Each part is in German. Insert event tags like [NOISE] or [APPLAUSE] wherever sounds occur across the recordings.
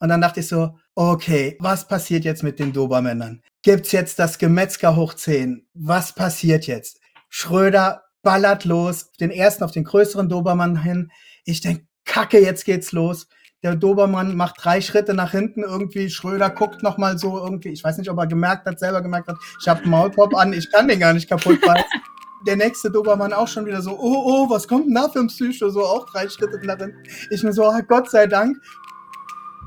Und dann dachte ich so, okay, was passiert jetzt mit den Dobermännern? Gibt's jetzt das Gemetzger hoch 10? Was passiert jetzt? Schröder ballert los, den ersten auf den größeren Dobermann hin. Ich denk, Kacke, jetzt geht's los. Der Dobermann macht drei Schritte nach hinten irgendwie. Schröder guckt noch mal so irgendwie. Ich weiß nicht, ob er gemerkt hat, selber gemerkt hat. Ich habe einen Maulkorb an, ich kann den gar nicht kaputt beißen. Der nächste Dobermann auch schon wieder so, oh, oh, was kommt denn da für ein Psycho? So auch drei Schritte nach hinten. Ich nur so, oh, Gott sei Dank.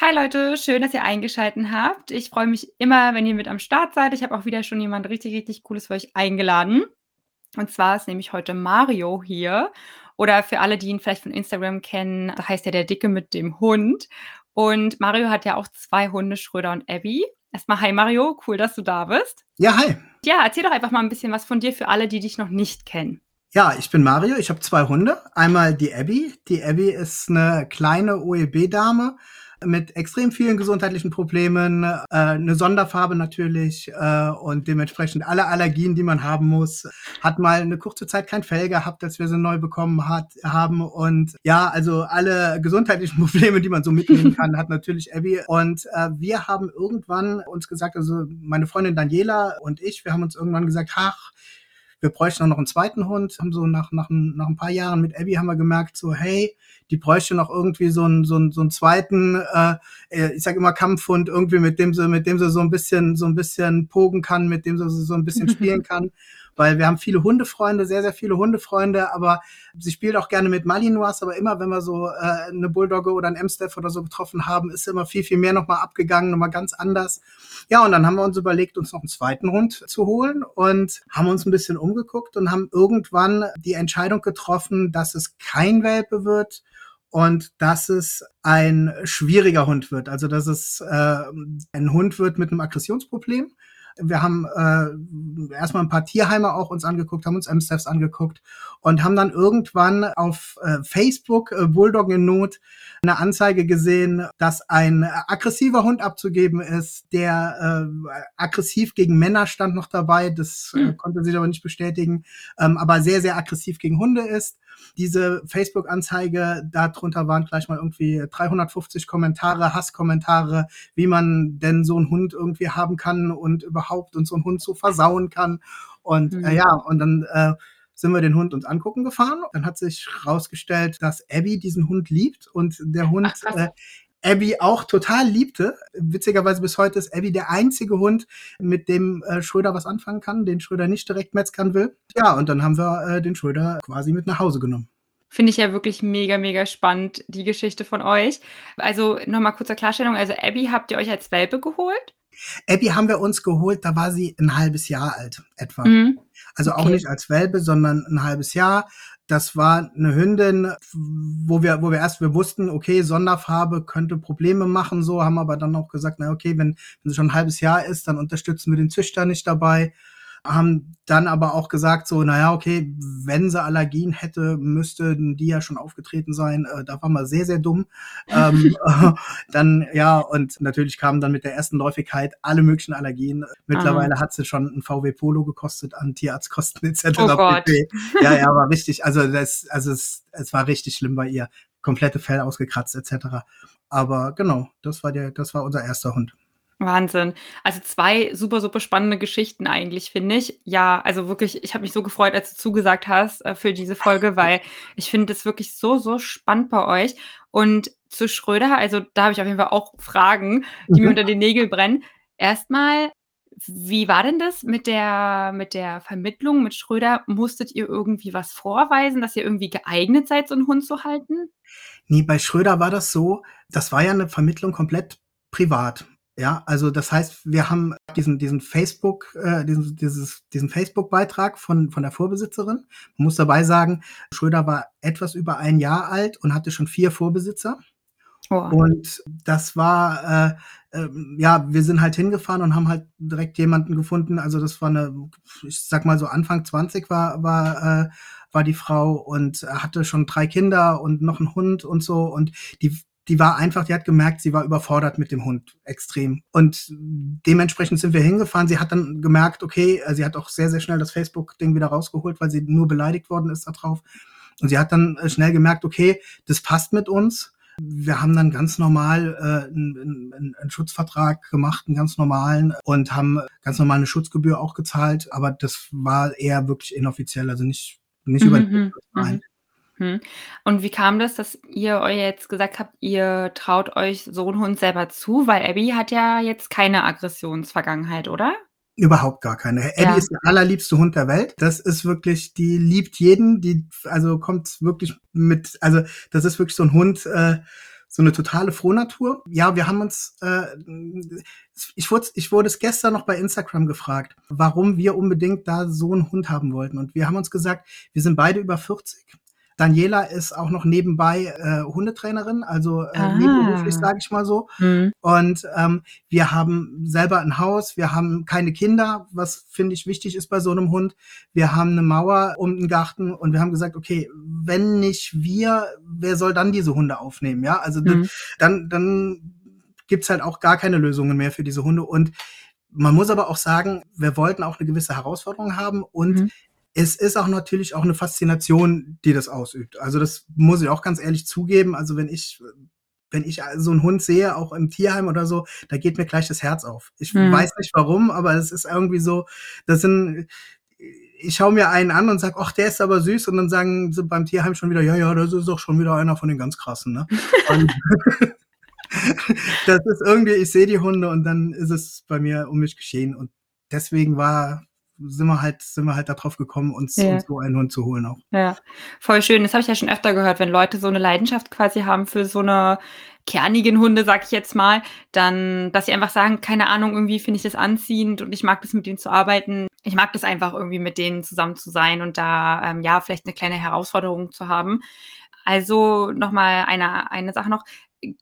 Hi Leute, schön, dass ihr eingeschaltet habt. Ich freue mich immer, wenn ihr mit am Start seid. Ich habe auch wieder schon jemand richtig, richtig Cooles für euch eingeladen. Und zwar ist nämlich heute Mario hier. Oder für alle, die ihn vielleicht von Instagram kennen, da heißt er der Dicke mit dem Hund. Und Mario hat ja auch zwei Hunde, Schröder und Abby. Erstmal, hi Mario, cool, dass du da bist. Ja, hi. Ja, erzähl doch einfach mal ein bisschen was von dir für alle, die dich noch nicht kennen. Ja, ich bin Mario, ich habe zwei Hunde. Einmal die Abby. Die Abby ist eine kleine OEB-Dame, mit extrem vielen gesundheitlichen Problemen, äh, eine Sonderfarbe natürlich äh, und dementsprechend alle Allergien, die man haben muss. Hat mal eine kurze Zeit kein Fell gehabt, als wir sie neu bekommen hat, haben und ja, also alle gesundheitlichen [LAUGHS] Probleme, die man so mitnehmen kann, hat natürlich Abby. Und äh, wir haben irgendwann uns gesagt, also meine Freundin Daniela und ich, wir haben uns irgendwann gesagt, ach, wir bräuchten auch noch einen zweiten Hund. Haben so nach, nach, nach ein paar Jahren mit Abby haben wir gemerkt, so, hey, die bräuchte noch irgendwie so einen, so einen, so einen zweiten, äh, äh ich sage immer Kampfhund, irgendwie mit dem sie, mit dem sie so ein bisschen, so ein bisschen pogen kann, mit dem sie so ein bisschen [LAUGHS] spielen kann weil wir haben viele Hundefreunde, sehr, sehr viele Hundefreunde, aber sie spielt auch gerne mit Malinois, aber immer, wenn wir so äh, eine Bulldogge oder ein Amstaff oder so getroffen haben, ist immer viel, viel mehr nochmal abgegangen, nochmal ganz anders. Ja, und dann haben wir uns überlegt, uns noch einen zweiten Hund zu holen und haben uns ein bisschen umgeguckt und haben irgendwann die Entscheidung getroffen, dass es kein Welpe wird, und dass es ein schwieriger Hund wird. Also dass es äh, ein Hund wird mit einem Aggressionsproblem wir haben äh, erstmal ein paar Tierheime auch uns angeguckt, haben uns MSTFs angeguckt und haben dann irgendwann auf äh, Facebook äh, Bulldog in Not eine Anzeige gesehen, dass ein aggressiver Hund abzugeben ist, der äh, aggressiv gegen Männer stand noch dabei. Das äh, hm. konnte sich aber nicht bestätigen, ähm, aber sehr, sehr aggressiv gegen Hunde ist. Diese Facebook-Anzeige, darunter waren gleich mal irgendwie 350 Kommentare, Hasskommentare, wie man denn so einen Hund irgendwie haben kann und überhaupt und so einen Hund so versauen kann. Und mhm. äh, ja, und dann äh, sind wir den Hund uns angucken gefahren. Dann hat sich herausgestellt, dass Abby diesen Hund liebt und der Hund Ach, äh, Abby auch total liebte. Witzigerweise bis heute ist Abby der einzige Hund, mit dem äh, Schröder was anfangen kann, den Schröder nicht direkt metzgern will. Ja, und dann haben wir äh, den Schröder quasi mit nach Hause genommen. Finde ich ja wirklich mega, mega spannend, die Geschichte von euch. Also nochmal kurze Klarstellung. Also Abby habt ihr euch als Welpe geholt? Abby haben wir uns geholt, da war sie ein halbes Jahr alt etwa. Mhm. Also okay. auch nicht als Welpe, sondern ein halbes Jahr. Das war eine Hündin, wo wir, wo wir erst, wir wussten, okay, Sonderfarbe könnte Probleme machen, so, haben aber dann auch gesagt, na okay, wenn, wenn sie schon ein halbes Jahr ist, dann unterstützen wir den Züchter nicht dabei haben dann aber auch gesagt, so, naja, okay, wenn sie Allergien hätte, müssten die ja schon aufgetreten sein. Äh, da war man sehr, sehr dumm. ähm, [LAUGHS] äh, dann, ja, und natürlich kamen dann mit der ersten Läufigkeit alle möglichen Allergien. Mittlerweile ah. hat sie schon ein VW Polo gekostet an Tierarztkosten etc. Oh Gott. Ja, ja, war richtig. Also das, also es, es war richtig schlimm bei ihr. Komplette Fell ausgekratzt etc. Aber genau, das war der, das war unser erster Hund. Wahnsinn. Also zwei super, super spannende Geschichten eigentlich, finde ich. Ja, also wirklich, ich habe mich so gefreut, als du zugesagt hast äh, für diese Folge, [LAUGHS] weil ich finde es wirklich so, so spannend bei euch. Und zu Schröder, also da habe ich auf jeden Fall auch Fragen, die mhm. mir unter den Nägeln brennen. Erstmal, wie war denn das mit der, mit der Vermittlung mit Schröder? Musstet ihr irgendwie was vorweisen, dass ihr irgendwie geeignet seid, so einen Hund zu halten? Nee, bei Schröder war das so, das war ja eine Vermittlung komplett privat. Ja, also das heißt, wir haben diesen, diesen Facebook, äh, diesen, dieses, diesen Facebook-Beitrag von, von der Vorbesitzerin. Man muss dabei sagen, Schröder war etwas über ein Jahr alt und hatte schon vier Vorbesitzer. Oh. Und das war, äh, äh, ja, wir sind halt hingefahren und haben halt direkt jemanden gefunden. Also das war eine, ich sag mal so Anfang 20 war, war, äh, war die Frau und hatte schon drei Kinder und noch einen Hund und so. Und die, die war einfach, die hat gemerkt, sie war überfordert mit dem Hund extrem. Und dementsprechend sind wir hingefahren. Sie hat dann gemerkt, okay, äh, sie hat auch sehr, sehr schnell das Facebook-Ding wieder rausgeholt, weil sie nur beleidigt worden ist darauf. Und sie hat dann äh, schnell gemerkt, okay, das passt mit uns. Wir haben dann ganz normal äh, einen, einen, einen Schutzvertrag gemacht, einen ganz normalen, und haben ganz normal eine Schutzgebühr auch gezahlt. Aber das war eher wirklich inoffiziell, also nicht, nicht über den mhm. Mhm. Und wie kam das, dass ihr euch jetzt gesagt habt, ihr traut euch so einen Hund selber zu? Weil Abby hat ja jetzt keine Aggressionsvergangenheit, oder? Überhaupt gar keine. Abby ja. ist der allerliebste Hund der Welt. Das ist wirklich, die liebt jeden, die, also kommt wirklich mit, also das ist wirklich so ein Hund, äh, so eine totale Frohnatur. Ja, wir haben uns, äh, ich wurde, ich wurde es gestern noch bei Instagram gefragt, warum wir unbedingt da so einen Hund haben wollten. Und wir haben uns gesagt, wir sind beide über 40 Daniela ist auch noch nebenbei äh, Hundetrainerin, also äh, ah. nebenberuflich, sage ich mal so. Mhm. Und ähm, wir haben selber ein Haus, wir haben keine Kinder, was finde ich wichtig ist bei so einem Hund. Wir haben eine Mauer um den Garten und wir haben gesagt, okay, wenn nicht wir, wer soll dann diese Hunde aufnehmen? Ja, also mhm. dann, dann gibt's halt auch gar keine Lösungen mehr für diese Hunde. Und man muss aber auch sagen, wir wollten auch eine gewisse Herausforderung haben und mhm es ist auch natürlich auch eine Faszination, die das ausübt. Also das muss ich auch ganz ehrlich zugeben. Also wenn ich wenn ich so einen Hund sehe, auch im Tierheim oder so, da geht mir gleich das Herz auf. Ich mhm. weiß nicht warum, aber es ist irgendwie so, das sind, ich schaue mir einen an und sage, ach, der ist aber süß. Und dann sagen sie beim Tierheim schon wieder, ja, ja, das ist doch schon wieder einer von den ganz krassen. Ne? [LAUGHS] [LAUGHS] das ist irgendwie, ich sehe die Hunde und dann ist es bei mir um mich geschehen. Und deswegen war sind wir halt, sind wir halt darauf gekommen, uns, ja. uns so einen Hund zu holen auch. Ja, voll schön. Das habe ich ja schon öfter gehört, wenn Leute so eine Leidenschaft quasi haben für so eine kernigen Hunde, sag ich jetzt mal, dann, dass sie einfach sagen, keine Ahnung, irgendwie finde ich das anziehend und ich mag das mit denen zu arbeiten. Ich mag das einfach irgendwie mit denen zusammen zu sein und da ähm, ja vielleicht eine kleine Herausforderung zu haben. Also nochmal eine, eine Sache noch.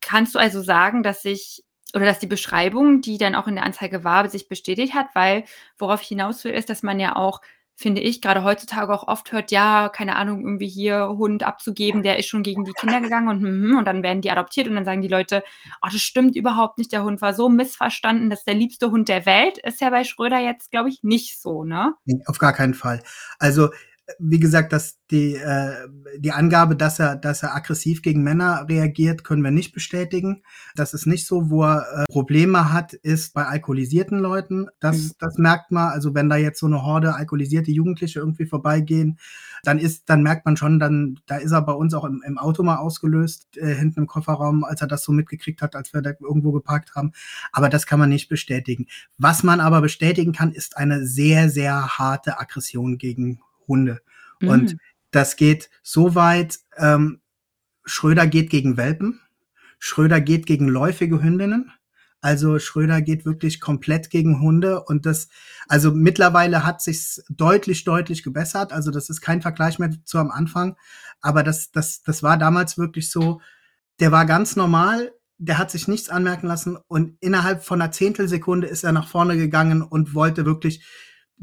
Kannst du also sagen, dass sich oder dass die Beschreibung, die dann auch in der Anzeige war, sich bestätigt hat, weil worauf ich hinaus will, ist, dass man ja auch, finde ich, gerade heutzutage auch oft hört, ja, keine Ahnung, irgendwie hier Hund abzugeben, der ist schon gegen die Kinder gegangen und, hm, und dann werden die adoptiert und dann sagen die Leute, oh, das stimmt überhaupt nicht, der Hund war so missverstanden, das ist der liebste Hund der Welt, ist ja bei Schröder jetzt, glaube ich, nicht so, ne? Nee, auf gar keinen Fall. Also wie gesagt, dass die, äh, die Angabe, dass er, dass er aggressiv gegen Männer reagiert, können wir nicht bestätigen. Das ist nicht so, wo er äh, Probleme hat, ist bei alkoholisierten Leuten. Das, mhm. das merkt man. Also wenn da jetzt so eine Horde alkoholisierte Jugendliche irgendwie vorbeigehen, dann ist, dann merkt man schon, dann, da ist er bei uns auch im, im Auto mal ausgelöst, äh, hinten im Kofferraum, als er das so mitgekriegt hat, als wir da irgendwo geparkt haben. Aber das kann man nicht bestätigen. Was man aber bestätigen kann, ist eine sehr, sehr harte Aggression gegen Hunde. Mhm. Und das geht so weit, ähm, Schröder geht gegen Welpen, Schröder geht gegen läufige Hündinnen. Also Schröder geht wirklich komplett gegen Hunde und das, also mittlerweile hat sich's deutlich, deutlich gebessert. Also das ist kein Vergleich mehr zu am Anfang, aber das, das, das war damals wirklich so. Der war ganz normal, der hat sich nichts anmerken lassen und innerhalb von einer Zehntelsekunde ist er nach vorne gegangen und wollte wirklich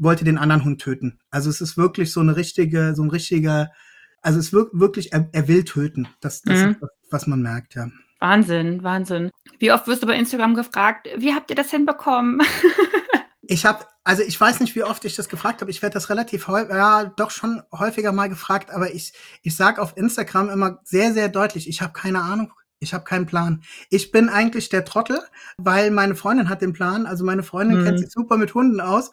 wollte den anderen Hund töten. Also es ist wirklich so eine richtige, so ein richtiger, also es wirkt wirklich, er, er will töten. Das, das mhm. ist, was man merkt, ja. Wahnsinn, Wahnsinn. Wie oft wirst du bei Instagram gefragt, wie habt ihr das hinbekommen? [LAUGHS] ich habe, also ich weiß nicht, wie oft ich das gefragt habe. Ich werde das relativ häufig, ja, doch schon häufiger mal gefragt, aber ich, ich sage auf Instagram immer sehr, sehr deutlich, ich habe keine Ahnung, ich habe keinen Plan. Ich bin eigentlich der Trottel, weil meine Freundin hat den Plan. Also meine Freundin mhm. kennt sich super mit Hunden aus.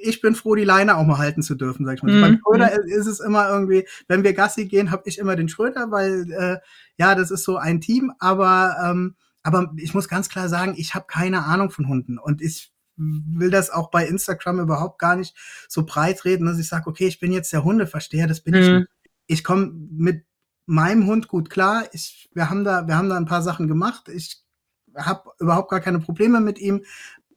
Ich bin froh, die Leine auch mal halten zu dürfen, sag ich mal. Mhm. Beim Schröder ist es immer irgendwie, wenn wir Gassi gehen, habe ich immer den Schröder, weil äh, ja, das ist so ein Team. Aber ähm, aber ich muss ganz klar sagen, ich habe keine Ahnung von Hunden und ich will das auch bei Instagram überhaupt gar nicht so breit reden, dass ich sage, okay, ich bin jetzt der Hundeversteher, das bin mhm. ich nicht. Ich komme mit meinem Hund gut klar. Ich, wir haben da, wir haben da ein paar Sachen gemacht. Ich habe überhaupt gar keine Probleme mit ihm.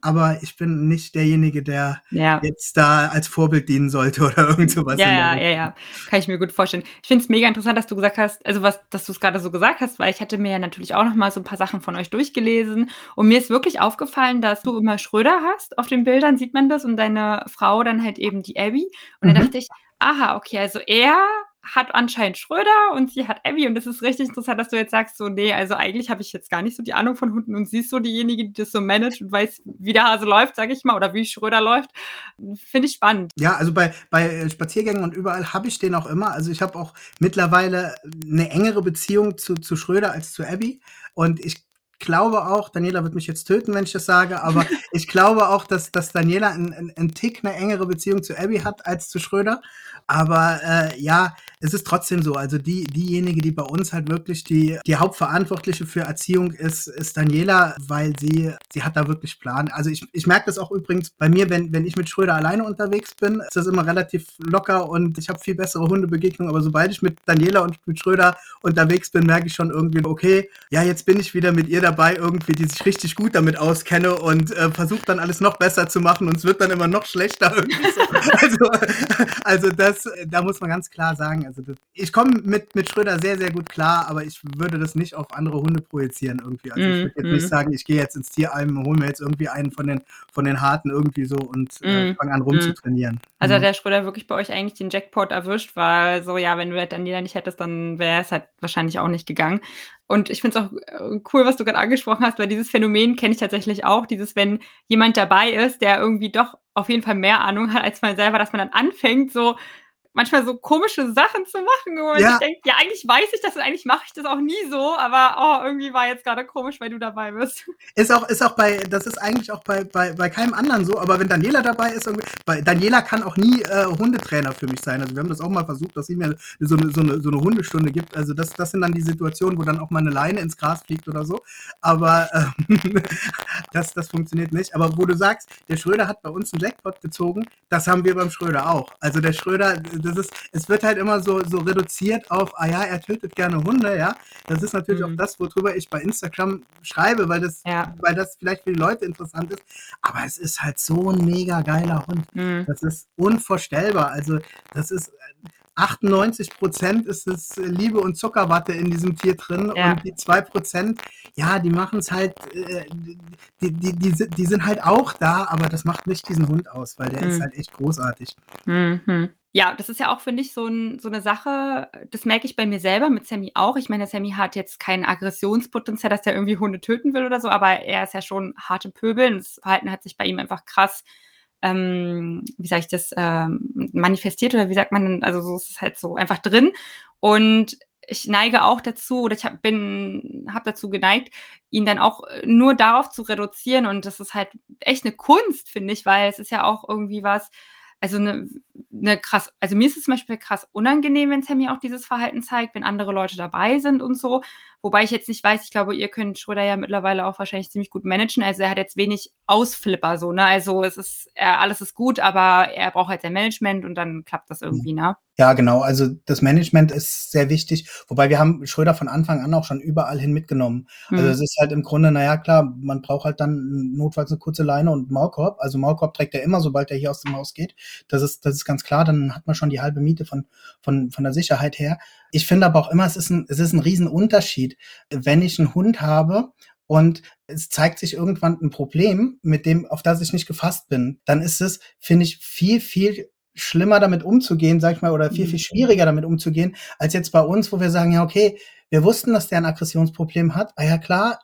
aber ich bin nicht derjenige, der ja. jetzt da als Vorbild dienen sollte oder irgend sowas. Ja, ja, ja, ja. Kann ich mir gut vorstellen. Ich finde es mega interessant, dass du gesagt hast, also was, dass du es gerade so gesagt hast, weil ich hatte mir ja natürlich auch noch mal so ein paar Sachen von euch durchgelesen und mir ist wirklich aufgefallen, dass du immer Schröder hast. Auf den Bildern sieht man das und deine Frau dann halt eben die Abby. Und mhm. dann dachte ich, aha, okay, also er hat anscheinend Schröder und sie hat Abby. Und das ist richtig interessant, dass du jetzt sagst, so, nee, also eigentlich habe ich jetzt gar nicht so die Ahnung von Hunden und sie ist so diejenige, die das so managt und weiß, wie der Hase läuft, sage ich mal, oder wie Schröder läuft. Finde ich spannend. Ja, also bei, bei Spaziergängen und überall habe ich den auch immer. Also ich habe auch mittlerweile eine engere Beziehung zu, zu Schröder als zu Abby. Und ich glaube auch, Daniela wird mich jetzt töten, wenn ich das sage, aber [LAUGHS] ich glaube auch, dass, dass Daniela einen ein Tick eine engere Beziehung zu Abby hat als zu Schröder. Aber äh, ja, es ist trotzdem so. Also die, diejenige, die bei uns halt wirklich die, die Hauptverantwortliche für Erziehung ist, ist Daniela, weil sie, sie hat da wirklich Plan. Also ich, ich merke das auch übrigens bei mir, wenn, wenn ich mit Schröder alleine unterwegs bin, ist das immer relativ locker und ich habe viel bessere Hundebegegnungen. Aber sobald ich mit Daniela und mit Schröder unterwegs bin, merke ich schon irgendwie, okay, ja, jetzt bin ich wieder mit ihr dabei, irgendwie, die sich richtig gut damit auskenne und äh, versucht dann alles noch besser zu machen und es wird dann immer noch schlechter. So. [LAUGHS] also, also das da muss man ganz klar sagen, also das, ich komme mit, mit Schröder sehr, sehr gut klar, aber ich würde das nicht auf andere Hunde projizieren irgendwie. Also ich würde jetzt mm, nicht sagen, ich gehe jetzt ins Tierheim, hole mir jetzt irgendwie einen von den, von den Harten irgendwie so und äh, mm, fange an rumzutrainieren. Also hat mhm. der Schröder wirklich bei euch eigentlich den Jackpot erwischt, weil so, ja, wenn du halt dann jeder nicht hättest, dann wäre es halt wahrscheinlich auch nicht gegangen. Und ich finde es auch äh, cool, was du gerade angesprochen hast, weil dieses Phänomen kenne ich tatsächlich auch, dieses, wenn jemand dabei ist, der irgendwie doch auf jeden Fall mehr Ahnung hat als man selber, dass man dann anfängt, so manchmal so komische Sachen zu machen, wo man ja. sich denkt, ja, eigentlich weiß ich das und eigentlich mache ich das auch nie so, aber oh, irgendwie war jetzt gerade komisch, weil du dabei bist. [LAUGHS] Ist auch, ist auch bei, das ist eigentlich auch bei, bei, bei keinem anderen so, aber wenn Daniela dabei ist, bei Daniela kann auch nie äh, Hundetrainer für mich sein. Also wir haben das auch mal versucht, dass sie mir so eine, so eine, so eine Hundestunde gibt. Also das, das sind dann die Situationen, wo dann auch mal eine Leine ins Gras fliegt oder so. Aber äh, [LAUGHS] das, das funktioniert nicht. Aber wo du sagst, der Schröder hat bei uns einen Jackpot gezogen, das haben wir beim Schröder auch. Also der Schröder, das ist, es wird halt immer so, so reduziert auf, ah ja, er tötet gerne Hunde, ja. Das ist natürlich mhm. auch das, worüber ich bei Instagram schreibe, weil das, ja. weil das vielleicht für die Leute interessant ist. Aber es ist halt so ein mega geiler Hund. Mhm. Das ist unvorstellbar. Also, das ist 98 Prozent ist es Liebe und Zuckerwatte in diesem Tier drin ja. und die 2 Prozent, ja, die machen es halt, äh, die, die, die, die, sind halt auch da, aber das macht nicht diesen Hund aus, weil der mhm. ist halt echt großartig. Mhm. Ja, das ist ja auch, finde ich, so, 'n so 'ne Sache, das merke ich bei mir selber, mit Sammy auch. Ich meine, Sammy hat jetzt kein Aggressionspotenzial, dass er irgendwie Hunde töten will oder so, aber er ist ja schon harte Pöbel und das Verhalten hat sich bei ihm einfach krass, ähm, wie sage ich das, ähm, manifestiert oder wie sagt man denn? Also, so ist es halt so einfach drin. Und ich neige auch dazu oder ich habe bin habe dazu geneigt, ihn dann auch äh, nur darauf zu reduzieren und das ist halt echt eine Kunst, finde ich, weil es ist ja auch irgendwie was also eine, eine krass, also mir ist es zum Beispiel krass unangenehm, wenn Sammy auch dieses Verhalten zeigt, wenn andere Leute dabei sind und so. Wobei ich jetzt nicht weiß, ich glaube, ihr könnt Schröder ja mittlerweile auch wahrscheinlich ziemlich gut managen. Also er hat jetzt wenig Ausflipper so, ne? Also es ist, er, alles ist gut, aber er braucht halt sein Management und dann klappt das irgendwie, ne? Ja, genau. Also das Management ist sehr wichtig. Wobei wir haben Schröder von Anfang an auch schon überall hin mitgenommen. Also mhm. es ist halt im Grunde, naja, klar, man braucht halt dann notfalls eine kurze Leine und Maulkorb. Also Maulkorb trägt er immer, sobald er hier aus dem Haus geht. Das ist, das ist ganz klar. Dann hat man schon die halbe Miete von, von, von der Sicherheit her. Ich finde aber auch immer, es ist ein, es ist ein Riesenunterschied, wenn ich einen Hund habe und es zeigt sich irgendwann ein Problem, mit dem, auf das ich nicht gefasst bin, dann ist es, finde ich, viel, viel schlimmer damit umzugehen, sag ich mal, oder viel, viel mhm. schwieriger damit umzugehen, als jetzt bei uns, wo wir sagen, ja, okay, wir wussten, dass der ein Aggressionsproblem hat. Ah ja, klar,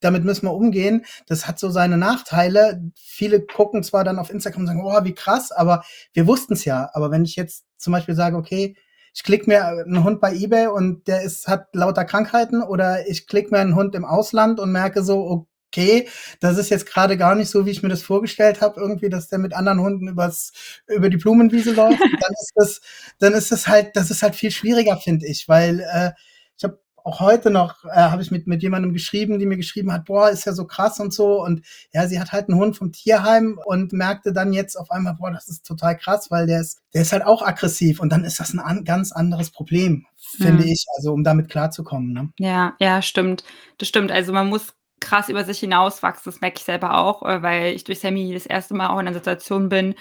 damit müssen wir umgehen. Das hat so seine Nachteile. Viele gucken zwar dann auf Instagram und sagen, oh, wie krass, aber wir wussten es ja. Aber wenn ich jetzt zum Beispiel sage, okay, ich klicke mir einen Hund bei eBay und der ist, hat lauter Krankheiten oder ich klicke mir einen Hund im Ausland und merke so, okay, das ist jetzt gerade gar nicht so, wie ich mir das vorgestellt habe, irgendwie, dass der mit anderen Hunden übers, über die Blumenwiese läuft. [LAUGHS] dann ist das, dann ist das halt, das ist halt viel schwieriger, finde ich, weil äh, ich habe auch heute noch äh, habe ich mit mit jemandem geschrieben, die mir geschrieben hat, boah, ist ja so krass und so und ja, sie hat halt einen Hund vom Tierheim und merkte dann jetzt auf einmal, boah, das ist total krass, weil der ist der ist halt auch aggressiv und dann ist das ein an, ganz anderes Problem, finde hm. ich, also um damit klarzukommen, ne? Ja, ja, stimmt. Das stimmt. Also man muss krass über sich hinauswachsen. Das merke ich selber auch, äh, weil ich durch Sammy das erste Mal auch in einer Situation bin,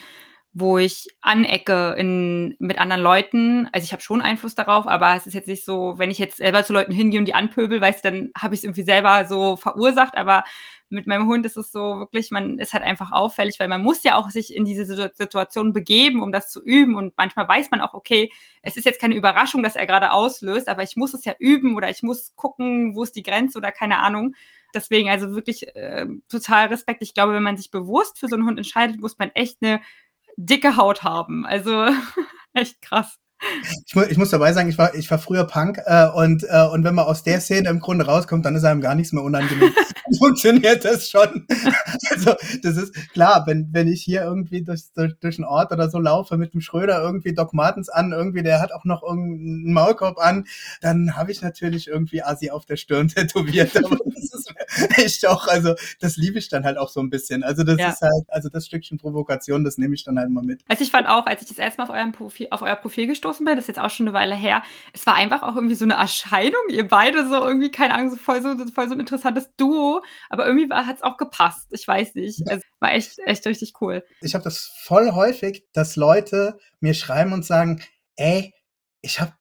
wo ich anecke in, mit anderen Leuten. Also ich habe schon Einfluss darauf, aber es ist jetzt nicht so, wenn ich jetzt selber zu Leuten hingehe und die anpöbel, weißt dann habe ich es irgendwie selber so verursacht. Aber mit meinem Hund ist es so wirklich, man ist halt einfach auffällig, weil man muss ja auch sich in diese Situation begeben, um das zu üben. Und manchmal weiß man auch, okay, es ist jetzt keine Überraschung, dass er gerade auslöst, aber ich muss es ja üben oder ich muss gucken, wo ist die Grenze oder keine Ahnung. Deswegen also wirklich äh, total Respekt. Ich glaube, wenn man sich bewusst für so einen Hund entscheidet, muss man echt eine dicke Haut haben. Also [LAUGHS] echt krass. Ich, mu ich, muss dabei sagen, ich war, ich war früher Punk äh, und, äh, und wenn man aus der Szene im Grunde rauskommt, dann ist einem gar nichts mehr unangenehm. [LAUGHS] [LAUGHS] Funktioniert das schon. also das ist klar, wenn, wenn ich hier irgendwie durch, durch, durch einen Ort oder so laufe mit dem Schröder irgendwie Doc Martens an, irgendwie der hat auch noch irgendeinen Maulkorb an, dann habe ich natürlich irgendwie Asi auf der Stirn tätowiert. Aber das [LAUGHS] echt auch, also das liebe ich dann halt auch so ein bisschen. Also das ja. ist halt, also das Stückchen Provokation, das nehme ich dann halt mal mit. Also ich fand auch, als ich das erste Mal auf, eurem Profil, auf euer Profil gestoßen bin, das ist jetzt auch schon eine Weile her, es war einfach auch irgendwie so eine Erscheinung, ihr beide so irgendwie, keine Ahnung, so voll so, voll so ein interessantes Duo, aber irgendwie hat es auch gepasst. Ich weiß nicht. Es war echt, echt richtig cool. Ich habe das voll häufig, dass Leute mir schreiben und sagen, ey, ich habe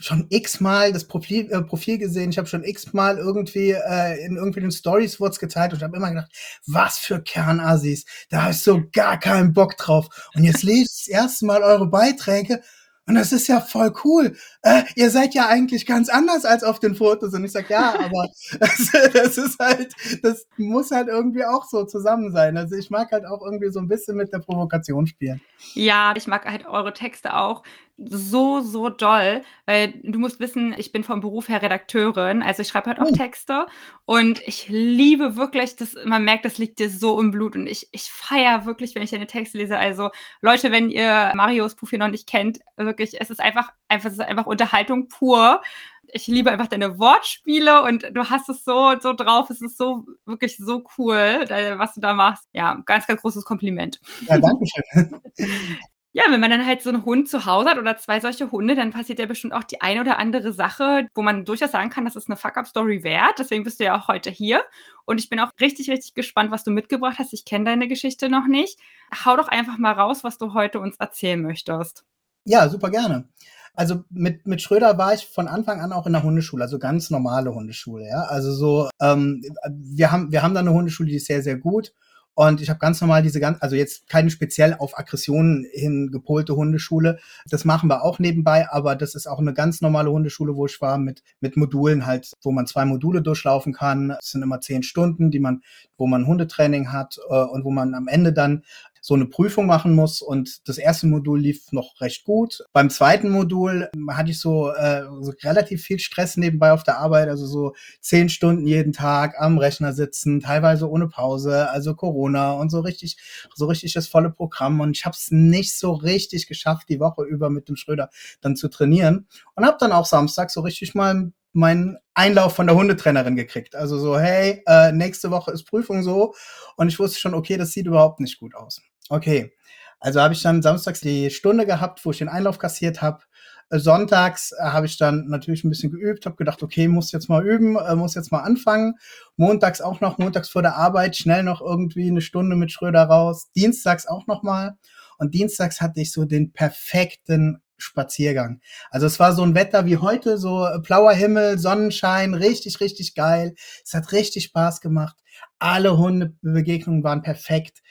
schon x-mal das Profil, äh, Profil gesehen, ich habe schon x-mal irgendwie äh, in irgendwelchen Stories wurde geteilt und habe immer gedacht, was für Kernasis, da hast du gar keinen Bock drauf. Und jetzt [LAUGHS] lese ich das erste Mal eure Beiträge und das ist ja voll cool. Äh, ihr seid ja eigentlich ganz anders als auf den Fotos. Und ich sag, ja, [LAUGHS] aber das, das, ist halt, das muss halt irgendwie auch so zusammen sein. Also ich mag halt auch irgendwie so ein bisschen mit der Provokation spielen. Ja, ich mag halt eure Texte auch so, so doll, weil du musst wissen, ich bin vom Beruf her Redakteurin, also ich schreibe halt auch oh. Texte und ich liebe wirklich, dass man merkt, das liegt dir so im Blut und ich, ich feiere wirklich, wenn ich deine Texte lese. Also Leute, wenn ihr Marios Profil noch nicht kennt, wirklich, es ist einfach, einfach, es ist einfach Unterhaltung pur. Ich liebe einfach deine Wortspiele und du hast es so, so drauf. Es ist so, wirklich so cool, was du da machst. Ja, ganz, ganz großes Kompliment. Ja, danke schön. [LAUGHS] Ja, wenn man dann halt so einen Hund zu Hause hat oder zwei solche Hunde, dann passiert ja bestimmt auch die eine oder andere Sache, wo man durchaus sagen kann, das ist eine Fuck-Up-Story wert. Deswegen bist du ja auch heute hier. Und ich bin auch richtig, richtig gespannt, was du mitgebracht hast. Ich kenne deine Geschichte noch nicht. Hau doch einfach mal raus, was du heute uns erzählen möchtest. Ja, super gerne. Also mit, mit Schröder war ich von Anfang an auch in der Hundeschule, also ganz normale Hundeschule, ja. Also so, ähm, wir haben, wir haben da eine Hundeschule, die ist sehr, sehr gut. Und ich habe ganz normal diese ganz, also jetzt keine speziell auf Aggressionen hin gepolte Hundeschule. Das machen wir auch nebenbei, aber das ist auch eine ganz normale Hundeschule, wo ich war, mit, mit Modulen halt, wo man zwei Module durchlaufen kann. Es sind immer zehn Stunden, die man, wo man Hundetraining hat äh, und wo man am Ende dann so eine Prüfung machen muss. Und das erste Modul lief noch recht gut. Beim zweiten Modul hatte ich so, äh, so relativ viel Stress nebenbei auf der Arbeit, also so zehn Stunden jeden Tag am Rechner sitzen, teilweise ohne Pause, also Corona und so richtig, so richtig das volle Programm. Und ich habe es nicht so richtig geschafft, die Woche über mit dem Schröder dann zu trainieren. Und habe dann auch Samstag so richtig mal meinen Einlauf von der Hundetrainerin gekriegt. Also so, hey, äh, nächste Woche ist Prüfung so. Und ich wusste schon, okay, das sieht überhaupt nicht gut aus. Okay, also habe ich dann samstags die Stunde gehabt, wo ich den Einlauf kassiert habe. Sonntags äh, habe ich dann natürlich ein bisschen geübt, habe gedacht, okay, muss jetzt mal üben, äh, muss jetzt mal anfangen. Montags auch noch, montags vor der Arbeit, schnell noch irgendwie eine Stunde mit Schröder raus. Dienstags auch noch mal. Und dienstags hatte ich so den perfekten Spaziergang. Also es war so ein Wetter wie heute, so blauer Himmel, Sonnenschein, richtig, richtig geil. Es hat richtig Spaß gemacht. Alle Hundebegegnungen waren perfekt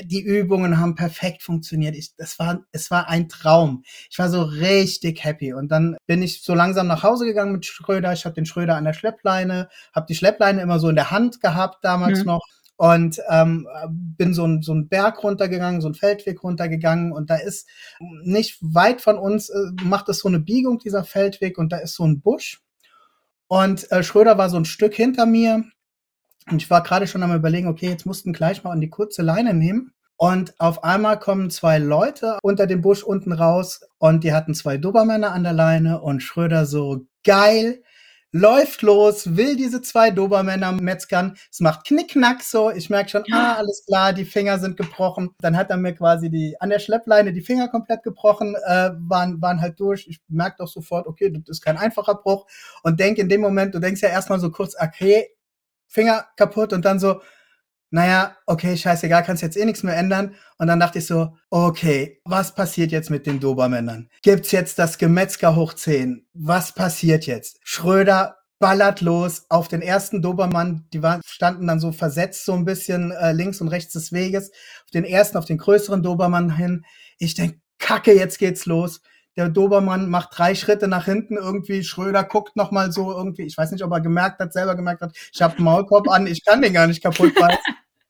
die Übungen haben perfekt funktioniert. Ich, das war, es war ein Traum. Ich war so richtig happy. Und dann bin ich so langsam nach Hause gegangen mit Schröder. Ich habe den Schröder an der Schleppleine, habe die Schleppleine immer so in der Hand gehabt damals mhm. noch und ähm, bin so, ein, so einen Berg runtergegangen, so einen Feldweg runtergegangen und da ist nicht weit von uns, äh, macht es so eine Biegung, dieser Feldweg und da ist so ein Busch und äh, Schröder war so ein Stück hinter mir und ich war gerade schon am überlegen, okay, jetzt mussten gleich mal an die kurze Leine nehmen. Und auf einmal kommen zwei Leute unter dem Busch unten raus und die hatten zwei Dobermänner an der Leine und Schröder so geil, läuft los, will diese zwei Dobermänner metzgern. Es macht Knickknack so. Ich merke schon, ah, alles klar, die Finger sind gebrochen. Dann hat er mir quasi die an der Schleppleine die Finger komplett gebrochen, äh, waren, waren halt durch. Ich merke doch sofort, okay, das ist kein einfacher Bruch. Und denke in dem Moment, du denkst ja erstmal so kurz, okay, Finger kaputt und dann so, naja, okay, scheißegal, kannst jetzt eh nichts mehr ändern. Und dann dachte ich so, okay, was passiert jetzt mit den Dobermännern? Gibt's jetzt das Gemetzger hoch 10? Was passiert jetzt? Schröder ballert los auf den ersten Dobermann. Die waren, standen dann so versetzt so ein bisschen äh, links und rechts des Weges. Auf den ersten, auf den größeren Dobermann hin. Ich denk, kacke, jetzt geht's los. Der Dobermann macht drei Schritte nach hinten irgendwie. Schröder guckt noch mal so irgendwie. Ich weiß nicht, ob er gemerkt hat, selber gemerkt hat. Ich habe Maulkorb an. Ich kann den gar nicht kaputt beißen.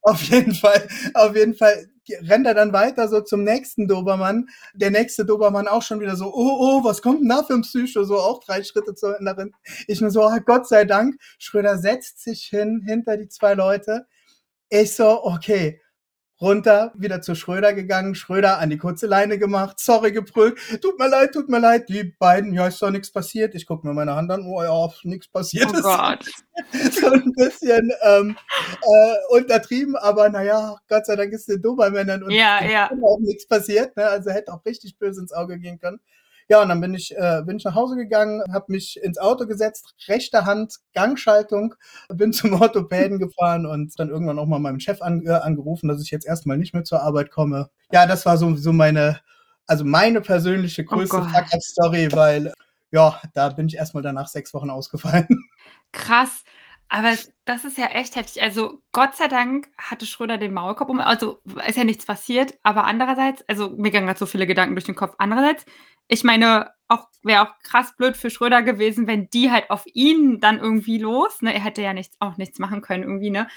Auf jeden Fall, auf jeden Fall rennt er dann weiter so zum nächsten Dobermann. Der nächste Dobermann auch schon wieder so, oh, oh, was kommt denn da für ein Psycho? So auch drei Schritte zu darin. Ich nur so, oh, Gott sei Dank. Schröder setzt sich hin, hinter die zwei Leute. Ich so, okay, runter, wieder zu Schröder gegangen, Schröder an die kurze Leine gemacht, sorry gebrüllt, tut mir leid, tut mir leid, die beiden, ja, ist doch nichts passiert. Ich gucke mir meine Hand an, oh ja, nichts passiert. Oh Gott. [LAUGHS] so ein bisschen ähm, äh, untertrieben, aber naja, Gott sei Dank ist den Dobermännern und ja, ja. auch nichts passiert, ne? also hätte auch richtig böse ins Auge gehen können. Ja, und dann bin ich, äh, bin ich nach Hause gegangen, habe mich ins Auto gesetzt, rechte Hand, Gangschaltung, bin [LAUGHS] zum Orthopäden gefahren und dann irgendwann auch mal meinem Chef an, äh, angerufen, dass ich jetzt erstmal nicht mehr zur Arbeit komme. Ja, das war so, so meine, also meine persönliche oh größte oh story weil ja, da bin ich erstmal danach sechs Wochen ausgefallen. [LAUGHS] Krass. Aber das ist ja echt heftig. Also Gott sei Dank hatte Schröder den Maulkorb um. Also ist ja nichts passiert. Aber andererseits, also mir gingen gerade so viele Gedanken durch den Kopf. Andererseits, ich meine, auch wäre auch krass blöd für Schröder gewesen, wenn die halt auf ihn dann irgendwie los. Ne? Er hätte ja nichts, auch nichts machen können irgendwie, ne?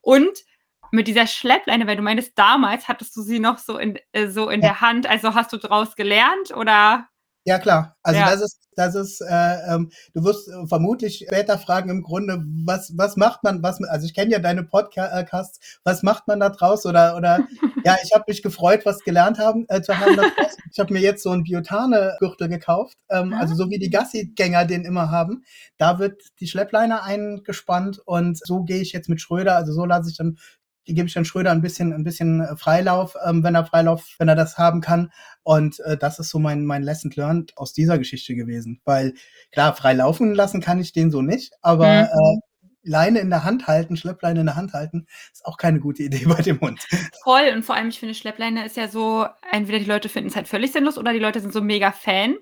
Und mit dieser Schleppleine, weil du meinst, damals hattest du sie noch so in, äh, so in ja. der Hand, also hast du daraus gelernt oder? Ja, klar. Also ja. das ist, das ist, äh, ähm, du wirst äh, vermutlich später fragen im Grunde, was, was macht man, was, also ich kenne ja deine Podcasts, was macht man da draus oder, oder, [LAUGHS] ja, ich habe mich gefreut, was gelernt haben, äh, zu haben. [LAUGHS] Ich habe mir jetzt so einen Biotane-Gürtel gekauft, ähm, also so wie die Gassi-Gänger den immer haben. Da wird die Schleppleine eingespannt und so gehe ich jetzt mit Schröder, also so lasse ich dann gebe ich dann Schröder ein bisschen, ein bisschen äh, Freilauf, ähm, wenn er Freilauf, wenn er das haben kann. Und äh, das ist so mein, mein Lesson learned aus dieser Geschichte gewesen. Weil klar, frei laufen lassen kann ich den so nicht, aber mhm. äh, Leine in der Hand halten, Schleppleine in der Hand halten, ist auch keine gute Idee [LAUGHS] bei dem Hund. Voll. Und vor allem, ich finde, Schleppleine ist ja so, entweder die Leute finden es halt völlig sinnlos oder die Leute sind so mega Fan.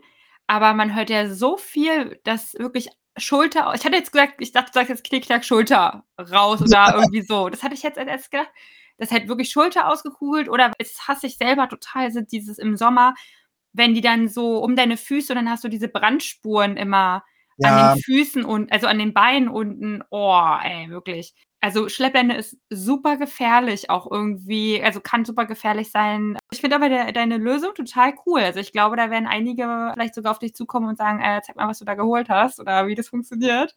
Aber man hört ja so viel, dass wirklich Schulter, ich hatte jetzt gesagt, ich dachte, du sagst jetzt Knickknack, Schulter raus oder [LAUGHS] irgendwie so. Das hatte ich jetzt erst gedacht. Das hat wirklich Schulter ausgekugelt oder es hasse ich selber total, sind dieses im Sommer, wenn die dann so um deine Füße und dann hast du diese Brandspuren immer ja. an den Füßen und also an den Beinen unten. Oh, ey, wirklich. Also Schleppleine ist super gefährlich auch irgendwie, also kann super gefährlich sein. Ich finde aber de deine Lösung total cool. Also ich glaube, da werden einige vielleicht sogar auf dich zukommen und sagen, äh, zeig mal, was du da geholt hast oder wie das funktioniert.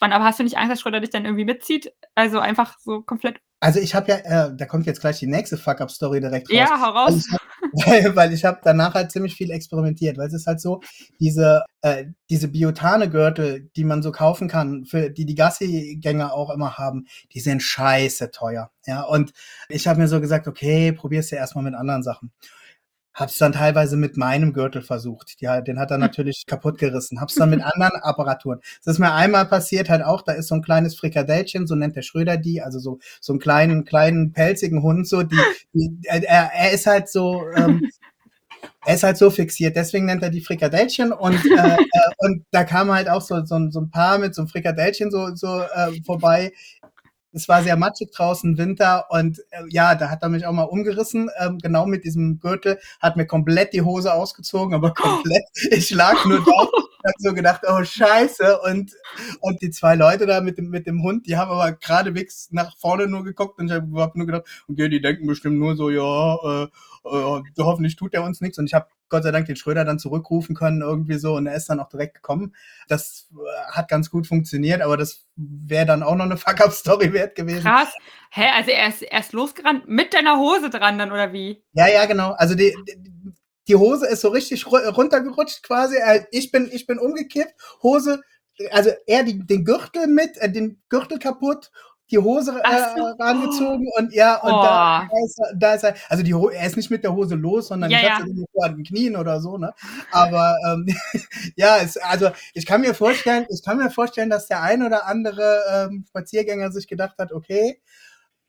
Aber hast du nicht Angst, dass Schröder dich dann irgendwie mitzieht? Also einfach so komplett also ich habe ja, äh, da kommt jetzt gleich die nächste Fuck-Up-Story direkt raus. Ja, heraus. [LAUGHS] Weil, weil ich habe danach halt ziemlich viel experimentiert, weil es ist halt so, diese, äh, diese Biotane-Gürtel, die man so kaufen kann, für die die Gassi-Gänger auch immer haben, die sind scheiße teuer. Ja, und ich habe mir so gesagt, okay, probier's ja erstmal mit anderen Sachen. Hab's dann teilweise mit meinem Gürtel versucht. Ja, den hat er hm. natürlich kaputt gerissen. Hab's dann mit [LAUGHS] anderen Apparaturen. Das ist mir einmal passiert halt auch, da ist so ein kleines Frikadellchen, so nennt der Schröder die, also so, so einen kleinen, kleinen, pelzigen Hund, so, die, die er, er ist halt so, ähm, [LAUGHS] er ist halt so fixiert, deswegen nennt er die Frikadellchen und, äh, äh, und da kam halt auch so, so, so ein Paar mit so einem Frikadellchen so, so äh, vorbei es war sehr matschig draußen, Winter und äh, ja, da hat er mich auch mal umgerissen, ähm, genau mit diesem Gürtel, hat mir komplett die Hose ausgezogen, aber komplett. Ich lag nur da hab so gedacht, oh Scheiße und und die zwei Leute da mit dem mit dem Hund, die haben aber geradewegs nach vorne nur geguckt und ich habe hab nur gedacht, okay, die denken bestimmt nur so, ja, äh, äh, hoffentlich tut er uns nichts und ich habe Gott sei Dank den Schröder dann zurückrufen können irgendwie so und er ist dann auch direkt gekommen. Das äh, hat ganz gut funktioniert, aber das wäre dann auch noch eine [LAUGHS] Fuck-Up-Story wert gewesen. Krass. Hä, also er ist erst losgerannt mit deiner Hose dran dann oder wie? Ja, ja, genau. Also die, die, die Hose ist so richtig runtergerutscht quasi. Ich bin, ich bin umgekippt, Hose, also er die, den Gürtel mit, äh, den Gürtel kaputt die Hose äh, so. angezogen und ja, und oh. da, da, ist, da ist er, also die, er ist nicht mit der Hose los, sondern ja, ich ja. so an den Knien oder so, ne? Aber ähm, [LAUGHS] ja, es, also ich kann mir vorstellen, ich kann mir vorstellen, dass der ein oder andere ähm, Spaziergänger sich gedacht hat, okay,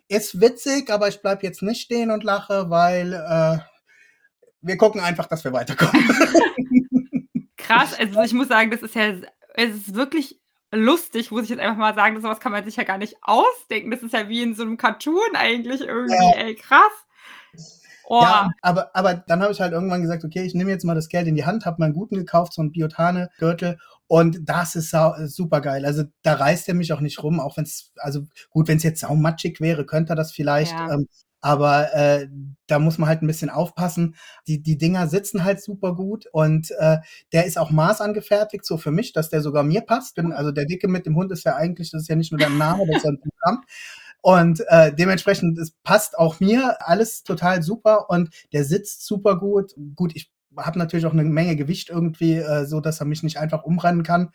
ist witzig, aber ich bleib jetzt nicht stehen und lache, weil äh, wir gucken einfach, dass wir weiterkommen. [LAUGHS] Krass, also ich muss sagen, das ist ja, es ist wirklich lustig, muss ich jetzt einfach mal sagen. Sowas kann man sich ja gar nicht ausdenken. Das ist ja wie in so einem Cartoon eigentlich irgendwie. Ja. Ey, krass. Oh. Ja, aber, aber dann habe ich halt irgendwann gesagt, okay, ich nehme jetzt mal das Geld in die Hand, habe meinen guten gekauft, so einen Biotane-Gürtel und das ist super geil. Also da reißt er mich auch nicht rum, auch wenn es, also gut, wenn es jetzt saumatschig wäre, könnte er das vielleicht. Ja. Ähm, aber äh, da muss man halt ein bisschen aufpassen. Die, die Dinger sitzen halt super gut und äh, der ist auch maßangefertigt, so für mich, dass der sogar mir passt. Bin, also der Dicke mit dem Hund ist ja eigentlich, das ist ja nicht nur der Name, das ist ja ein Programm. Und äh, dementsprechend, es passt auch mir alles total super und der sitzt super gut. Gut, ich habe natürlich auch eine Menge Gewicht irgendwie, äh, so dass er mich nicht einfach umrennen kann.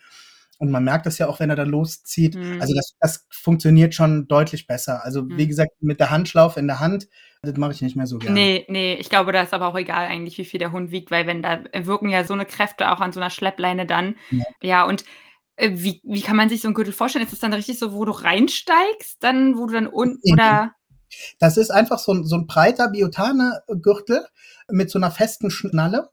Und man merkt das ja auch, wenn er dann loszieht. Mhm. Also das, das funktioniert schon deutlich besser. Also mhm. wie gesagt, mit der Handschlaufe in der Hand, das mache ich nicht mehr so gerne. Nee, nee, ich glaube, da ist aber auch egal eigentlich, wie viel der Hund wiegt, weil wenn da wirken ja so eine Kräfte auch an so einer Schleppleine dann. Ja, ja und äh, wie, wie kann man sich so ein Gürtel vorstellen? Ist das dann richtig so, wo du reinsteigst, dann, wo du dann unten oder? Das ist einfach so ein, so ein breiter Biotane-Gürtel mit so einer festen Schnalle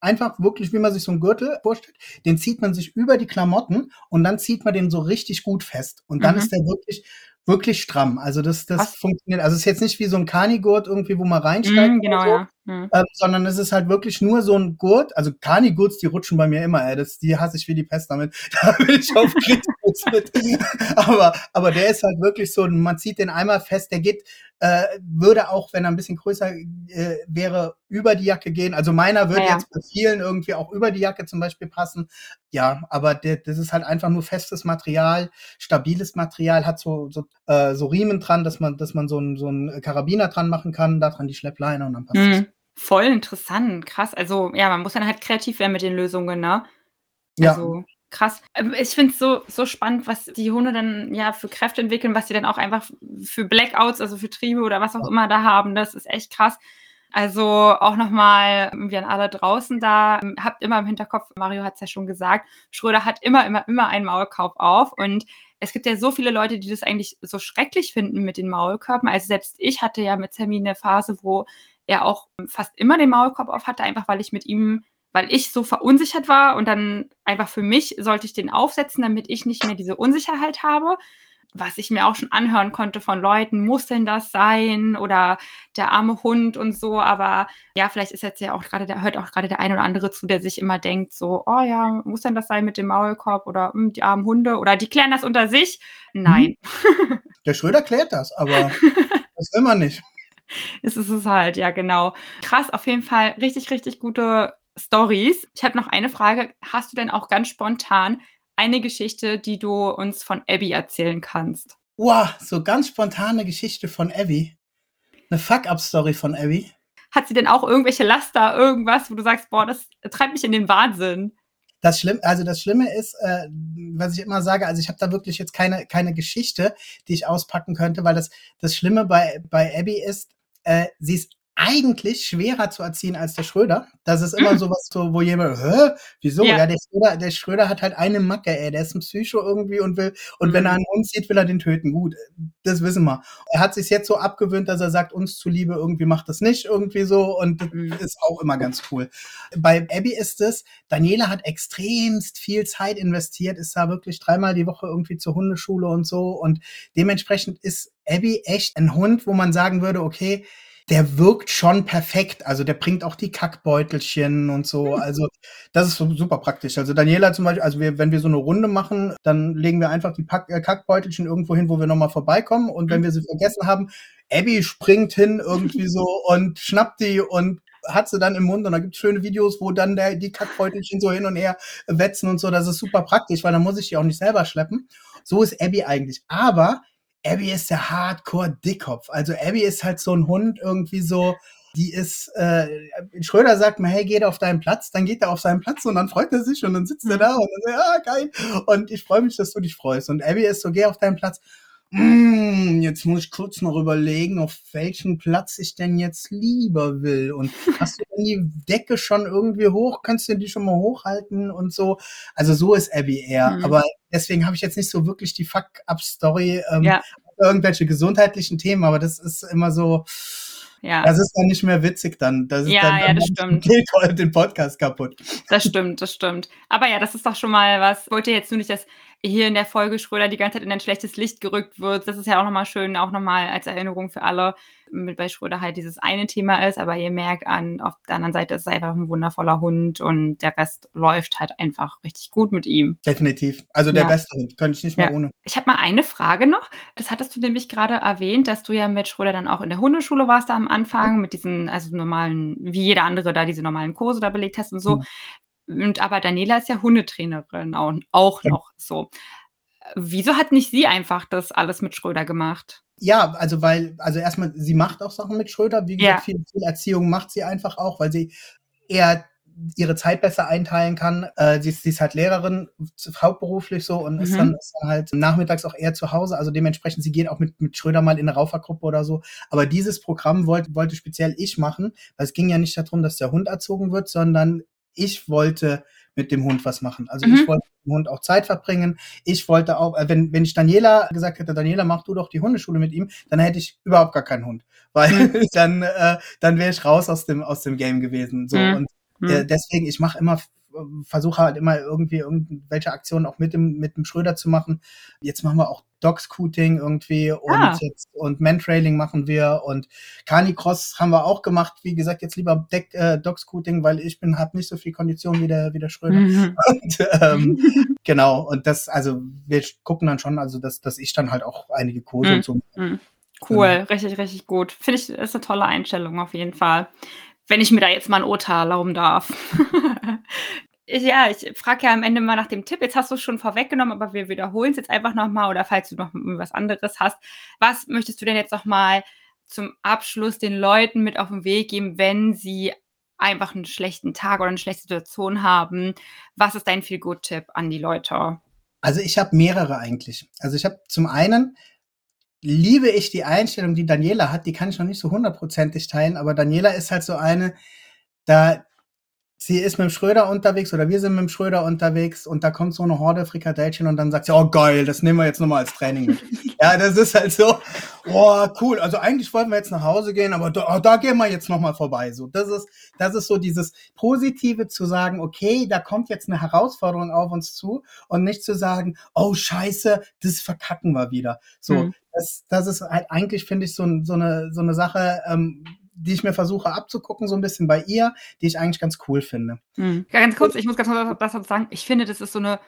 einfach wirklich, wie man sich so einen Gürtel vorstellt, den zieht man sich über die Klamotten und dann zieht man den so richtig gut fest. Und dann mhm. ist der wirklich, wirklich stramm. Also das, das Was? funktioniert. Also es ist jetzt nicht wie so ein Kanigurt irgendwie, wo man reinsteigt. Mm, genau, so, ja. Mm. Äh, sondern es ist halt wirklich nur so ein Gurt. Also Kanigurts, die rutschen bei mir immer, ey. Das, die hasse ich wie die Pest damit. [LAUGHS] Da bin ich auf Kriegsfuß mit. [LAUGHS] aber, aber der ist halt wirklich so, man zieht den einmal fest, der geht äh, würde auch, wenn er ein bisschen größer äh, wäre, über die Jacke gehen. Also meiner würde ja. jetzt bei vielen irgendwie auch über die Jacke zum Beispiel passen. Ja, aber der, das ist halt einfach nur festes Material, stabiles Material, hat so, so, äh, so Riemen dran, dass man, dass man so einen so einen Karabiner dran machen kann, da dran die Schleppleine und dann passt mhm. es. Voll interessant, krass. Also ja, man muss dann halt kreativ werden mit den Lösungen, ne? Also, ja krass. Ähm, ich finde es so, so spannend, was die Hunde dann ja für Kräfte entwickeln, was sie dann auch einfach für Blackouts, also für Triebe oder was auch immer da haben. Das ist echt krass. Also auch nochmal, wir an alle draußen da, habt immer im Hinterkopf, Mario hat es ja schon gesagt, Schröder hat immer, immer, immer einen Maulkorb auf und es gibt ja so viele Leute, die das eigentlich so schrecklich finden mit den Maulkörben. Also selbst ich hatte ja mit Termin eine Phase, wo er auch fast immer den Maulkorb auf hatte, einfach weil ich mit ihm weil ich so verunsichert war und dann einfach für mich sollte ich den aufsetzen, damit ich nicht mehr diese Unsicherheit habe. Was ich mir auch schon anhören konnte von Leuten, muss denn das sein? Oder der arme Hund und so. Aber ja, vielleicht ist jetzt ja auch gerade, der hört auch gerade der ein oder andere zu, der sich immer denkt, so, oh ja, muss denn das sein mit dem Maulkorb oder mh, hm, die armen Hunde? Oder die klären das unter sich? Nein. Hm. Der Schröder klärt das, aber [LAUGHS] das will man nicht. Es ist es halt, ja, genau. Krass, auf jeden Fall richtig, richtig gute Stories. Ich habe noch eine Frage. Hast du denn auch ganz spontan eine Geschichte, die du uns von Abby erzählen kannst? Wow, so ganz spontane Geschichte von Abby. Eine Fuck-up-Story von Abby. Hat sie denn auch irgendwelche Laster, irgendwas, wo du sagst, boah, das treibt mich in den Wahnsinn? Das Schlimme, also das Schlimme ist, äh, was ich immer sage, also ich habe da wirklich jetzt keine, keine Geschichte, die ich auspacken könnte, weil das, das Schlimme bei, bei Abby ist, äh, sie ist eigentlich schwerer zu erziehen als der Schröder. Das ist immer mhm. so was, so, wo jemand, hä, wieso? Ja, ja der, Schröder, der Schröder hat halt eine Macke, ey, der ist ein Psycho irgendwie und will, und mhm. wenn er mhm. einen uns sieht, will er den töten. Gut, das wissen wir. Er hat sich jetzt so abgewöhnt, dass er sagt, uns zuliebe irgendwie macht das nicht irgendwie so und mhm. ist auch immer ganz cool. Bei Abby ist es, Daniela hat extremst viel Zeit investiert, ist da wirklich dreimal die Woche irgendwie zur Hundeschule und so und dementsprechend ist Abby echt ein Hund, wo man sagen würde, okay, der wirkt schon perfekt. Also der bringt auch die Kackbeutelchen und so. Hm. Also das ist super praktisch. Also Daniela zum Beispiel, also wir, wenn wir so eine Runde machen, dann legen wir einfach die Pack, äh, Kackbeutelchen irgendwo hin, wo wir nochmal vorbeikommen. Und wenn hm. wir sie vergessen haben, Abby springt hin irgendwie so [LAUGHS] und schnappt die und hat sie dann im Mund und da gibt es schöne Videos, wo dann der, die Kackbeutelchen so hin und her wetzen und so. Das ist super praktisch, weil dann muss ich die auch nicht selber schleppen. So ist Abby eigentlich. Aber Abby ist der Hardcore-Dickkopf. Also Abby ist halt so ein Hund irgendwie so, die ist, äh, Schröder sagt mal, hey, geh auf deinen Platz, dann geht er auf seinen Platz und dann freut er sich und dann sitzt er da und dann sagt, ah, geil. Und ich freue mich, dass du dich freust. Und Abby ist so, geh auf deinen Platz. mm, jetzt muss ich kurz noch überlegen, auf welchen Platz ich denn jetzt lieber will. Und [LAUGHS] hast du denn die Decke schon irgendwie hoch? Kannst du die schon mal hochhalten und so? Also so ist Abby eher. Mhm. Aber deswegen habe ich jetzt nicht so wirklich die Fuck-Up-Story, ähm, ja. irgendwelche gesundheitlichen Themen, aber das ist immer so, ja. Das ist dann nicht mehr witzig dann. Das ist ja, dann, ja, das stimmt. Geht den Podcast kaputt. Das stimmt, das stimmt. Aber ja, das ist doch schon mal was. Ich wollte jetzt nur nicht, dass hier in der Folge Schröder die ganze Zeit in ein schlechtes Licht gerückt wird. Das ist ja auch nochmal schön, auch nochmal als Erinnerung für alle, mit bei Schröder halt dieses eine Thema ist, aber ihr merkt an, auf der anderen Seite ist es einfach ein wundervoller Hund und der Rest läuft halt einfach richtig gut mit ihm. Definitiv. Also der ja. beste Hund, könnte ich nicht mehr ja. ohne. Ich habe mal eine Frage noch. Das hattest du nämlich gerade erwähnt, dass du ja mit Schröder dann auch in der Hundeschule warst da am Anfang, mit diesen, also normalen, wie jeder andere da diese normalen Kurse da belegt hast und so. Mhm. Und aber Daniela ist ja Hundetrainerin auch, auch ja. noch so. Wieso hat nicht sie einfach das alles mit Schröder gemacht? Ja, also weil, also erstmal, sie macht auch Sachen mit Schröder. Wie gesagt, ja. viel, viel Erziehung macht sie einfach auch, weil sie eher ihre Zeit besser einteilen kann. Äh, sie, ist, sie ist halt Lehrerin, hauptberuflich so und mhm. ist, dann, ist, dann, halt nachmittags auch eher zu Hause. Also dementsprechend, sie geht auch mit, mit Schröder mal in eine Raufergruppe oder so. Aber dieses Programm wollte, wollte speziell ich machen, weil es ging ja nicht darum, dass der Hund erzogen wird, sondern ich wollte mit dem Hund was machen. Also mhm. ich wollte mit dem Hund auch Zeit verbringen. Ich wollte auch, äh, wenn, wenn ich Daniela gesagt hätte, Daniela, mach du doch die Hundeschule mit ihm, dann hätte ich überhaupt gar keinen Hund. Weil mhm. [LAUGHS] dann, äh, dann wäre ich raus aus dem, aus dem Game gewesen. So. Mhm. Und äh, mhm. deswegen, ich mache immer versuche halt immer irgendwie irgendwelche Aktionen auch mit dem, mit dem Schröder zu machen. Jetzt machen wir auch Dog-Scooting irgendwie und, ah. jetzt, und Mantrailing machen wir und Canicross haben wir auch gemacht. Wie gesagt, jetzt lieber Deck, äh, Dog-Scooting, weil ich bin, habe nicht so viel Kondition wie der, wie der Schröder. Mhm. [LAUGHS] Und, ähm, [LAUGHS] genau. Und das, also wir gucken dann schon, also dass, dass ich dann halt auch einige Kurse mhm. und so. Mhm. Cool, genau. richtig, richtig gut. Finde ich, ist eine tolle Einstellung auf jeden Fall wenn ich mir da jetzt mal ein Urteil erlauben darf. ja, ich frage ja am Ende mal nach dem Tipp. Jetzt hast du es schon vorweggenommen, aber wir wiederholen es jetzt einfach nochmal oder falls du noch was anderes hast. Was möchtest du denn jetzt nochmal zum Abschluss den Leuten mit auf den Weg geben, wenn sie einfach einen schlechten Tag oder eine schlechte Situation haben? Was ist dein Feel-Good-Tipp an die Leute? Also ich habe mehrere eigentlich. Also ich habe zum einen liebe ich die Einstellung, die Daniela hat. Die kann ich noch nicht so hundertprozentig teilen, aber Daniela ist halt so eine, da sie ist mit dem Schröder unterwegs oder wir sind mit dem Schröder unterwegs und da kommt so eine Horde Frikadellchen und dann sagt sie, oh geil, das nehmen wir jetzt nochmal als Training mit. [LAUGHS] ja, das ist halt so, oh cool, also eigentlich wollten wir jetzt nach Hause gehen, aber da, oh, da gehen wir jetzt nochmal vorbei. So, das ist, das ist so dieses Positive zu sagen, okay, da kommt jetzt eine Herausforderung auf uns zu und nicht zu sagen, oh scheiße, das verkacken wir wieder. So, mhm. Das, das ist halt eigentlich, finde ich, so, so, eine, so eine Sache, ähm, die ich mir versuche abzugucken, so ein bisschen bei ihr, die ich eigentlich ganz cool finde. Mhm. Ja, ganz kurz, ich muss ganz kurz das sagen, ich finde, das ist so eine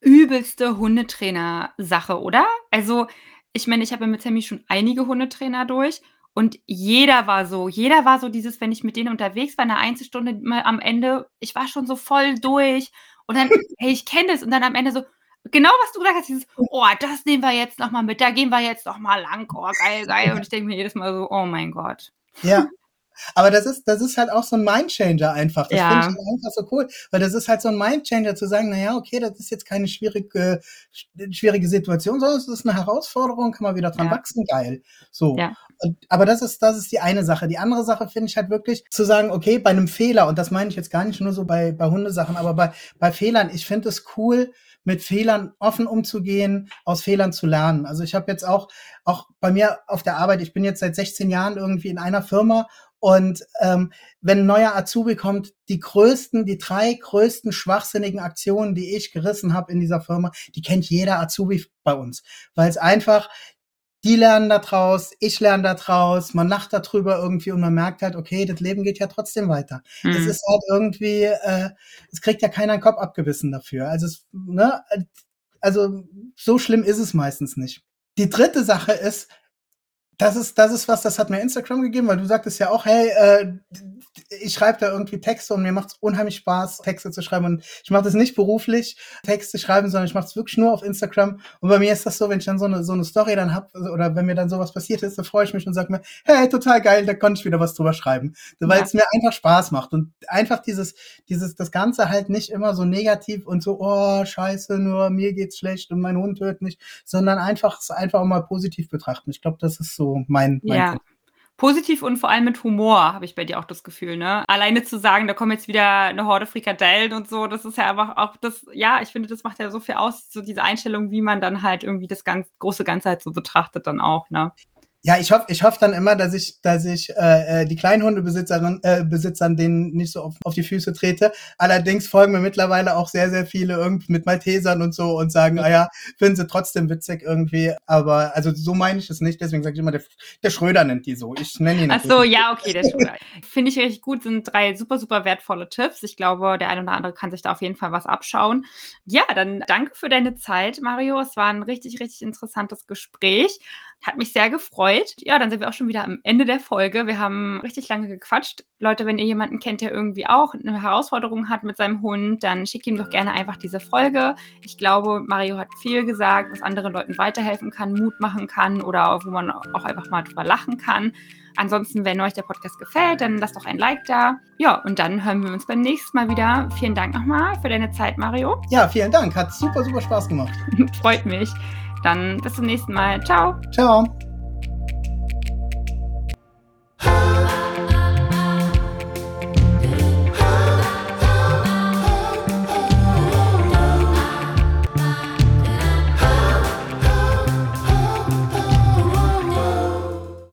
übelste Hundetrainer-Sache, oder? Also, ich meine, ich habe mit Sammy schon einige Hundetrainer durch und jeder war so, jeder war so dieses, wenn ich mit denen unterwegs war, eine Einzelstunde mal am Ende, ich war schon so voll durch und dann, [LAUGHS] hey, ich kenne das und dann am Ende so, genau was du gesagt hast, dieses, oh, das nehmen wir jetzt nochmal mit, da gehen wir jetzt nochmal lang, oh, geil, geil. Und ich denke mir jedes Mal so, oh mein Gott. Ja. Aber das ist, das ist halt auch so ein Mindchanger einfach. Das ja. finde ich halt einfach so cool. Weil das ist halt so ein Mindchanger zu sagen, naja, okay, das ist jetzt keine schwierige, schwierige Situation, sondern es ist eine Herausforderung, kann man wieder dran ja. wachsen, geil. So. Ja. Und, aber das ist, das ist die eine Sache. Die andere Sache finde ich halt wirklich zu sagen, okay, bei einem Fehler, und das meine ich jetzt gar nicht nur so bei, bei Hundesachen, aber bei, bei Fehlern, ich finde es cool, mit Fehlern offen umzugehen, aus Fehlern zu lernen. Also ich habe jetzt auch, auch bei mir auf der Arbeit, ich bin jetzt seit 16 Jahren irgendwie in einer Firma und ähm, wenn ein neuer Azubi kommt, die größten, die drei größten schwachsinnigen Aktionen, die ich gerissen habe in dieser Firma, die kennt jeder Azubi bei uns, weil es einfach die lernen da draus, ich lerne da draus, man lacht darüber irgendwie und man merkt halt, okay, das Leben geht ja trotzdem weiter. Mhm. Es ist halt irgendwie, äh, es kriegt ja keiner einen Kopf abgebissen dafür. Also, es, ne, also so schlimm ist es meistens nicht. Die dritte Sache ist, das ist, das ist was, das hat mir Instagram gegeben, weil du sagtest ja auch, hey, äh, ich schreibe da irgendwie Texte und mir macht es unheimlich Spaß, Texte zu schreiben. Und ich mache das nicht beruflich, Texte schreiben, sondern ich mache es wirklich nur auf Instagram. Und bei mir ist das so, wenn ich dann so eine, so eine Story dann hab oder wenn mir dann sowas passiert ist, dann freue ich mich und sage mir, hey, total geil, da konnte ich wieder was drüber schreiben. Weil ja. es mir einfach Spaß macht. Und einfach dieses, dieses, das Ganze halt nicht immer so negativ und so, oh, scheiße, nur mir geht's schlecht und mein Hund hört nicht, sondern einfach, einfach mal positiv betrachten. Ich glaube, das ist so mein, mein ja. Punkt. Positiv und vor allem mit Humor, habe ich bei dir auch das Gefühl, ne? Alleine zu sagen, da kommen jetzt wieder eine Horde Frikadellen und so, das ist ja einfach auch das, ja, ich finde, das macht ja so viel aus, so diese Einstellung, wie man dann halt irgendwie das ganz große Ganze halt so betrachtet dann auch, ne? Ja, ich hoffe, ich hoffe dann immer, dass ich, dass ich äh, äh die Kleinhundebesitzerinnen, äh, Besitzern denen nicht so auf, auf die Füße trete. Allerdings folgen mir mittlerweile auch sehr, sehr viele irgendwie mit Maltesern und so und sagen, ah ja, finden sie trotzdem witzig irgendwie. Aber also so meine ich es nicht. Deswegen sage ich immer, der, der Schröder nennt die so. Ich nenne ihn. Ach so, ja, okay, der Schröder. Finde ich richtig gut. Sind drei super, super wertvolle Tipps. Ich glaube, der eine oder andere kann sich da auf jeden Fall was abschauen. Ja, dann danke für deine Zeit, Mario. Es war ein richtig, richtig interessantes Gespräch. Hat mich sehr gefreut. Ja, dann sind wir auch schon wieder am Ende der Folge. Wir haben richtig lange gequatscht. Leute, wenn ihr jemanden kennt, der irgendwie auch eine Herausforderung hat mit seinem Hund, dann schickt ihm doch gerne einfach diese Folge. Ich glaube, Mario hat viel gesagt, was anderen Leuten weiterhelfen kann, Mut machen kann oder wo man auch einfach mal drüber lachen kann. Ansonsten, wenn euch der Podcast gefällt, dann lasst doch ein Like da. Ja, und dann hören wir uns beim nächsten Mal wieder. Vielen Dank nochmal für deine Zeit, Mario. Ja, vielen Dank. Hat super, super Spaß gemacht. [LAUGHS] Freut mich. Dann bis zum nächsten Mal. Ciao. Ciao.